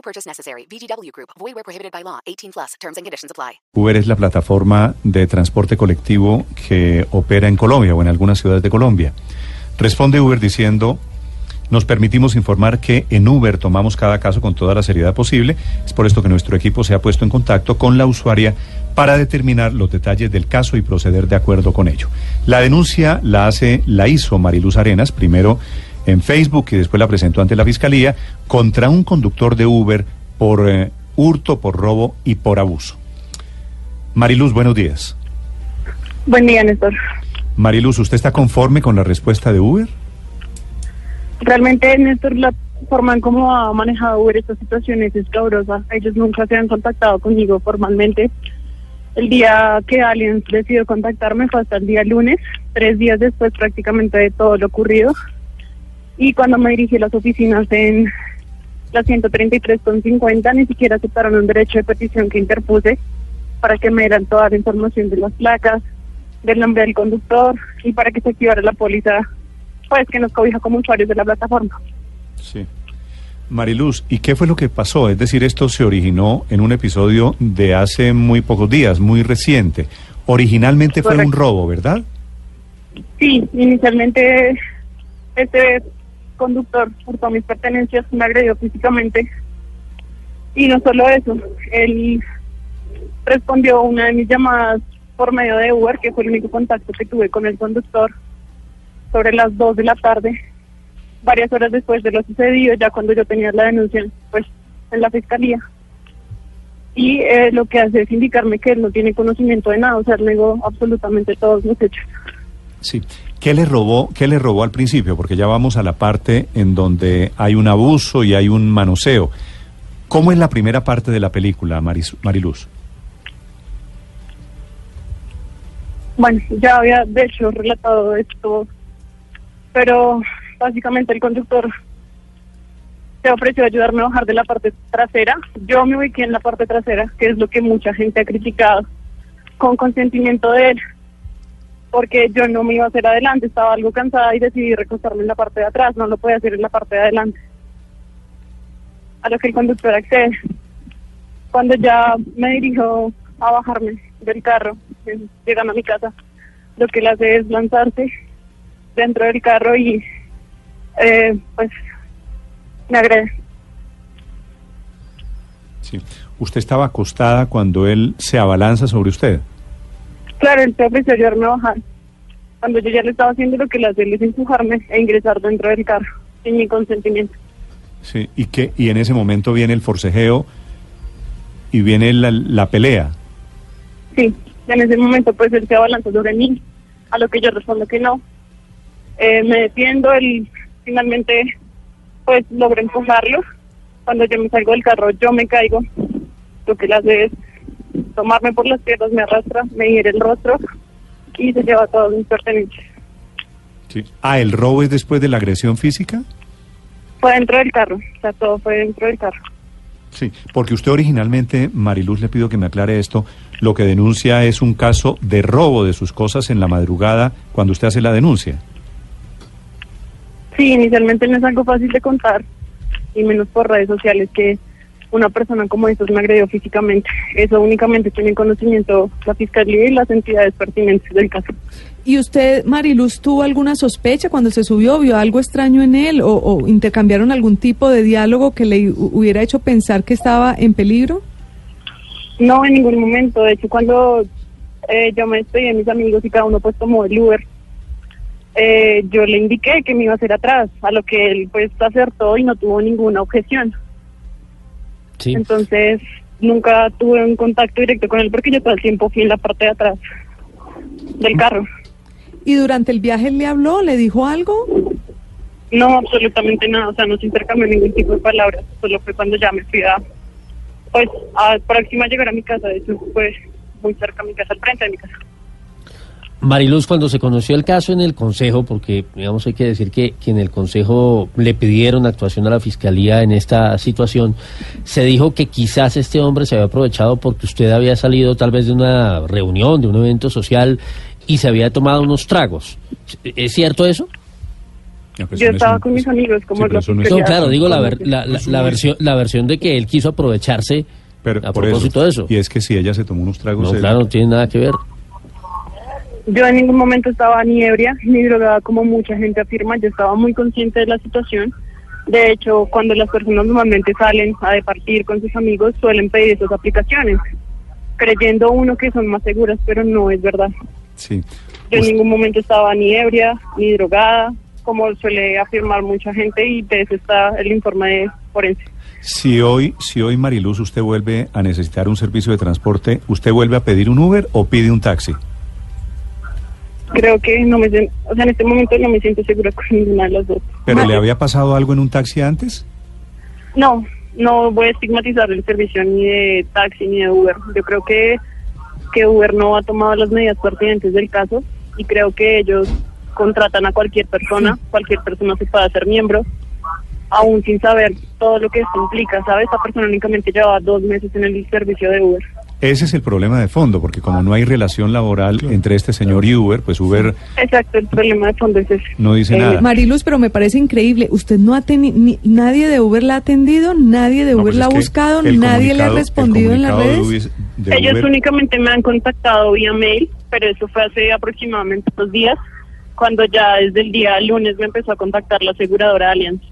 No purchase necessary. VGW Group. Void where prohibited by law. 18 plus. Terms and conditions apply. Uber es la plataforma de transporte colectivo que opera en Colombia o en algunas ciudades de Colombia. Responde Uber diciendo, nos permitimos informar que en Uber tomamos cada caso con toda la seriedad posible. Es por esto que nuestro equipo se ha puesto en contacto con la usuaria para determinar los detalles del caso y proceder de acuerdo con ello. La denuncia la hace, la hizo Mariluz Arenas, primero en Facebook y después la presentó ante la Fiscalía contra un conductor de Uber por eh, hurto, por robo y por abuso. Mariluz, buenos días. Buen día, Néstor. Mariluz, ¿usted está conforme con la respuesta de Uber? Realmente, Néstor, la forma en cómo ha manejado Uber estas situaciones es cabrosa. Ellos nunca se han contactado conmigo formalmente. El día que Allianz decidió contactarme fue hasta el día lunes, tres días después prácticamente de todo lo ocurrido. Y cuando me dirigí a las oficinas en la 133.50, ni siquiera aceptaron un derecho de petición que interpuse para que me dieran toda la información de las placas, del nombre del conductor y para que se activara la póliza, pues que nos cobija como usuarios de la plataforma. Sí. Mariluz, ¿y qué fue lo que pasó? Es decir, esto se originó en un episodio de hace muy pocos días, muy reciente. Originalmente fue un robo, ¿verdad? Sí, inicialmente este conductor hurtó mis pertenencias, me agredió físicamente. Y no solo eso, él respondió una de mis llamadas por medio de Uber, que fue el único contacto que tuve con el conductor, sobre las 2 de la tarde, varias horas después de lo sucedido, ya cuando yo tenía la denuncia pues en la fiscalía. Y eh, lo que hace es indicarme que él no tiene conocimiento de nada, o sea, negó absolutamente todos los hechos. Sí. ¿Qué le robó, qué le robó al principio? Porque ya vamos a la parte en donde hay un abuso y hay un manoseo. ¿Cómo es la primera parte de la película, Maris- Mariluz? Bueno, ya había de hecho relatado esto, pero básicamente el conductor se ofreció a ayudarme a bajar de la parte trasera. Yo me ubiqué en la parte trasera, que es lo que mucha gente ha criticado, con consentimiento de él, porque yo no me iba a hacer adelante, estaba algo cansada y decidí recostarme en la parte de atrás, no lo podía hacer en la parte de adelante. A lo que el conductor accede. Cuando ya me dirijo a bajarme del carro, eh, llegando a mi casa, lo que él hace es lanzarse dentro del carro y eh, pues me agrede. Sí. ¿Usted estaba acostada cuando él se abalanza sobre usted? Claro, él se ofreció a ayudarme a bajar. Cuando yo ya le estaba haciendo lo que le hacía es empujarme e ingresar dentro del carro, sin mi consentimiento. Sí. ¿Y, qué, y en ese momento viene el forcejeo y viene la, la pelea. Sí, en ese momento pues él se abalanzó sobre mí, a lo que yo respondo que no. Eh, me defiendo, él finalmente pues logró empujarlo. Cuando yo me salgo del carro, yo me caigo. Lo que él hace es tomarme por las piernas, me arrastra, me hiere el rostro y se lleva todos mis pertenencias. Sí. Ah, ¿el robo es después de la agresión física? Fue dentro del carro, o sea, todo fue dentro del carro. Sí, porque usted originalmente, Mariluz, le pido que me aclare esto, lo que denuncia es un caso de robo de sus cosas en la madrugada cuando usted hace la denuncia. Sí, inicialmente no es algo fácil de contar, y menos por redes sociales, que una persona como estos me agredió físicamente. Eso únicamente tiene conocimiento la fiscalía y las entidades pertinentes del caso. ¿Y usted, Mariluz, tuvo alguna sospecha cuando se subió? ¿Vio algo extraño en él? ¿O, o intercambiaron algún tipo de diálogo que le hu- hubiera hecho pensar que estaba en peligro? No, en ningún momento. De hecho, cuando eh, yo me despedí de mis amigos y cada uno pues tomó el Uber, eh, yo le indiqué que me iba a hacer atrás, a lo que él pues acertó y no tuvo ninguna objeción. Sí. Entonces, nunca tuve un contacto directo con él porque yo todo el tiempo fui en la parte de atrás del carro. ¿Y durante el viaje él le habló? ¿Le dijo algo? No, absolutamente nada, o sea, no se intercambió ningún tipo de palabras, solo fue cuando ya me fui a, pues, a próxima a llegar a mi casa, de hecho fue muy cerca a mi casa, al frente de mi casa. Mariluz, cuando se conoció el caso en el Consejo, porque digamos hay que decir que, que en el Consejo le pidieron actuación a la Fiscalía en esta situación, se dijo que quizás este hombre se había aprovechado porque usted había salido tal vez de una reunión, de un evento social y se había tomado unos tragos. ¿Es cierto eso? Pues Yo estaba con mis amigos, como Sí, pero la eso no es- No, fiscalía- claro, digo la, ver- la, la- Pues la versión, la versión de que él quiso aprovecharse Pero a por propósito de eso. Y es que si ella se tomó unos tragos... No, él- claro, no tiene nada que ver. Yo en ningún momento estaba ni ebria ni drogada como mucha gente afirma, yo estaba muy consciente de la situación. De hecho, cuando las personas normalmente salen a departir con sus amigos, suelen pedir esas aplicaciones, creyendo uno que son más seguras, pero no es verdad. Sí. Yo en Us- ningún momento estaba ni ebria ni drogada, como suele afirmar mucha gente, y de eso está el informe de forense. Si hoy, si hoy Mariluz usted vuelve a necesitar un servicio de transporte, ¿usted vuelve a pedir un Uber o pide un taxi? Creo que no me, o sea, en este momento no me siento segura con ninguna de las dos. ¿Pero le había pasado algo en un taxi antes? No, no voy a estigmatizar el servicio ni de taxi ni de Uber. Yo creo que, que Uber no ha tomado las medidas pertinentes del caso y creo que ellos contratan a cualquier persona, cualquier persona se puede hacer miembro, aún sin saber todo lo que esto implica, ¿sabes? Esta persona únicamente llevaba dos meses en el servicio de Uber. Ese es el problema de fondo, porque como no hay relación laboral entre este señor y Uber, pues Uber Exacto, el problema de fondo es ese. no dice Eh, nada. Mariluz, pero me parece increíble. Usted no ha tenido, nadie de Uber la ha atendido, nadie de No, Uber pues la ha buscado, nadie le ha respondido en las redes. de Uber- de Ellos Uber- únicamente me han contactado vía mail, pero eso fue hace aproximadamente dos días, cuando ya desde el día lunes me empezó a contactar la aseguradora Allianz.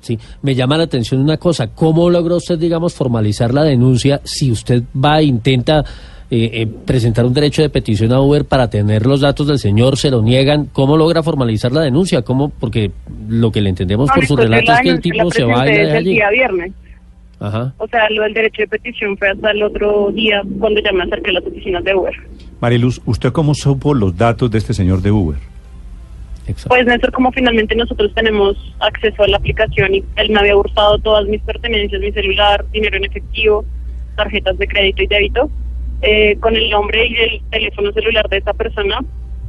Sí, me llama la atención una cosa, ¿cómo logró usted, digamos, formalizar la denuncia si usted va e intenta eh, eh, presentar un derecho de petición a Uber para tener los datos del señor, se lo niegan? ¿Cómo logra formalizar la denuncia? ¿Cómo? Porque lo que le entendemos No, por su relato la es que el tipo se va y la deja el allí. día viernes. Ajá. O sea, lo del derecho de petición fue hasta el otro día cuando ya me acerqué a las oficinas de Uber. Mariluz, ¿usted cómo supo los datos de este señor de Uber? Exacto. Pues Néstor, como finalmente nosotros tenemos acceso a la aplicación y él me había hurtado todas mis pertenencias, mi celular, dinero en efectivo, tarjetas de crédito y débito, eh, con el nombre y el teléfono celular de esta persona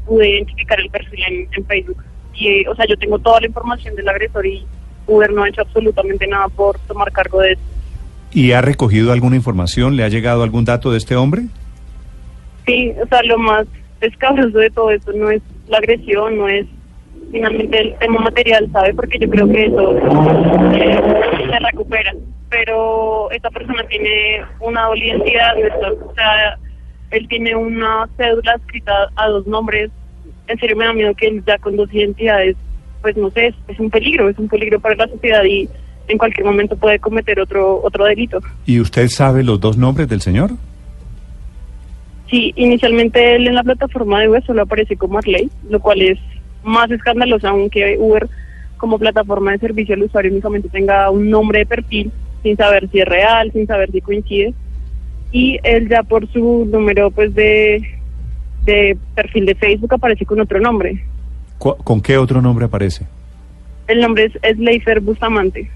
pude identificar el perfil en, en Facebook. Y, eh, o sea, yo tengo toda la información del agresor y Uber no ha hecho absolutamente nada por tomar cargo de eso. ¿Y ha recogido alguna información? ¿Le ha llegado algún dato de este hombre? Sí, o sea, lo más escabroso de todo esto no es la agresión, no es finalmente el tema material, ¿sabe? Porque yo creo que eso eh, se recupera. Pero esta persona tiene una doble identidad, o sea, él tiene una cédula escrita a dos nombres. En serio me da miedo que él ya con dos identidades, pues no sé, es, es un peligro, es un peligro para la sociedad y en cualquier momento puede cometer otro otro delito. ¿Y usted sabe los dos nombres del señor? Sí, inicialmente él en la plataforma de Uber solo aparece como Arley, lo cual es más escandaloso aún que Uber como plataforma de servicio al usuario únicamente tenga un nombre de perfil sin saber si es real, sin saber si coincide. Y él ya por su número pues de, de perfil de Facebook aparece con otro nombre. ¿Con qué otro nombre aparece? El nombre es Sleifer Bustamante.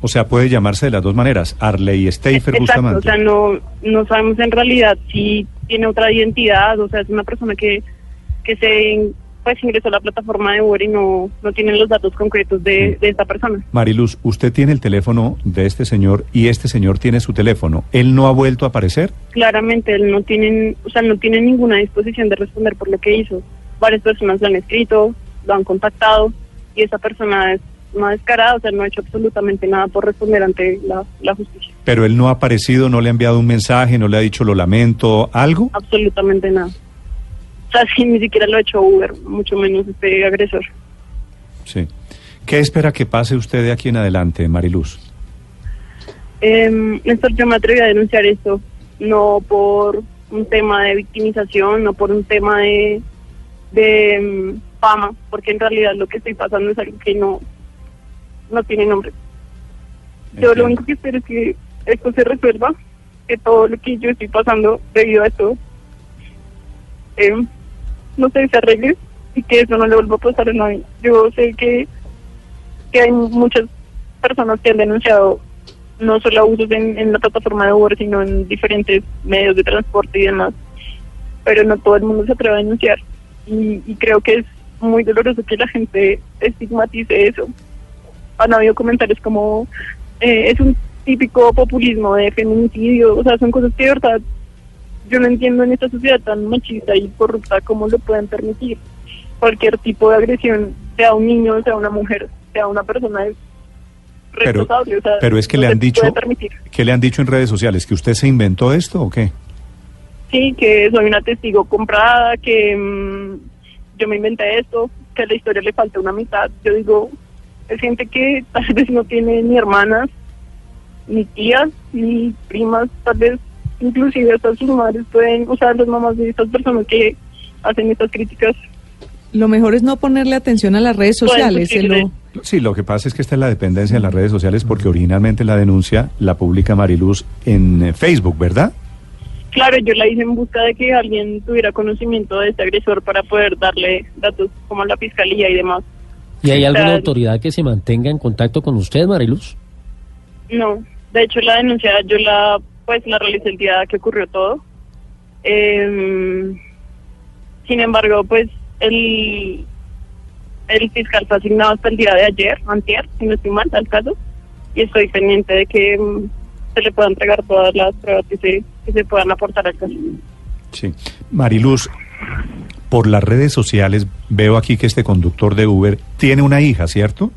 O sea, puede llamarse de las dos maneras, Arley Steifer Exacto, Bustamante. o sea, no, no sabemos en realidad si tiene otra identidad, o sea, es una persona que, que se pues ingresó a la plataforma de Uber y no, no tienen los datos concretos de, de esta persona. Mariluz, usted tiene el teléfono de este señor y este señor tiene su teléfono. ¿Él no ha vuelto a aparecer? Claramente él no tienen, o sea, no tiene ninguna disposición de responder por lo que hizo. Varias personas lo han escrito, lo han contactado y esa persona es una descarada, o sea, no ha hecho absolutamente nada por responder ante la, la justicia. Pero él no ha aparecido, no le ha enviado un mensaje, no le ha dicho lo lamento, algo. Absolutamente nada. Sí, ni siquiera lo ha hecho Uber, mucho menos este agresor. Sí. ¿Qué espera que pase usted de aquí en adelante, Mariluz? Eh, Néstor, yo me atreví a denunciar esto, no por un tema de victimización, no por un tema de, de mm, fama, porque en realidad lo que estoy pasando es algo que no, no tiene nombre. Yo lo único que espero es que esto se resuelva, que todo lo que yo estoy pasando debido a esto, eh, no sé, se arregle y que eso no le vuelva a pasar a nadie. Yo sé que, que hay muchas personas que han denunciado no solo abusos en, en la plataforma de Uber, sino en diferentes medios de transporte y demás, pero no todo el mundo se atreve a denunciar. Y, y creo que es muy doloroso que la gente estigmatice eso. Han habido comentarios como eh, es un típico populismo de feminicidio, o sea, son cosas que de verdad yo no entiendo en esta sociedad tan machista y corrupta cómo lo pueden permitir. Cualquier tipo de agresión, sea un niño, sea una mujer, sea una persona, es Pero, responsable. o sea, pero es que no le han dicho. ¿qué le han dicho en redes sociales? ¿Que usted se inventó esto o qué? Sí, que soy una testigo comprada, que mm, yo me inventé esto, que a la historia le falta una mitad. Yo digo, es gente que tal vez no tiene ni hermanas, ni tías, ni primas, tal vez inclusive hasta sus madres pueden, sea, las mamás de estas personas que hacen estas críticas. Lo mejor es no ponerle atención a las redes sociales. lo- Sí, lo que pasa es que esta es la dependencia de las redes sociales porque originalmente la denuncia la publica Mariluz en eh, Facebook, ¿verdad? Claro, yo la hice en busca de que alguien tuviera conocimiento de este agresor para poder darle datos como a la fiscalía y demás. ¿Y hay alguna autoridad que se mantenga en contacto con usted, Mariluz? No, de hecho la denuncia yo la pues la realicé el que ocurrió todo. Em, sin embargo, pues el el fiscal fue asignado hasta el día de ayer, antier, si no estoy mal, al caso, y estoy pendiente de que mm, se le puedan entregar todas las pruebas que se, que se puedan aportar al caso. Sí. Mariluz, por las redes sociales veo aquí que este conductor de Uber tiene una hija, ¿cierto?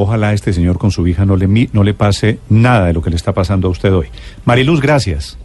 Ojalá este señor con su hija no le, no le pase nada de lo que le está pasando a usted hoy. Mariluz, gracias.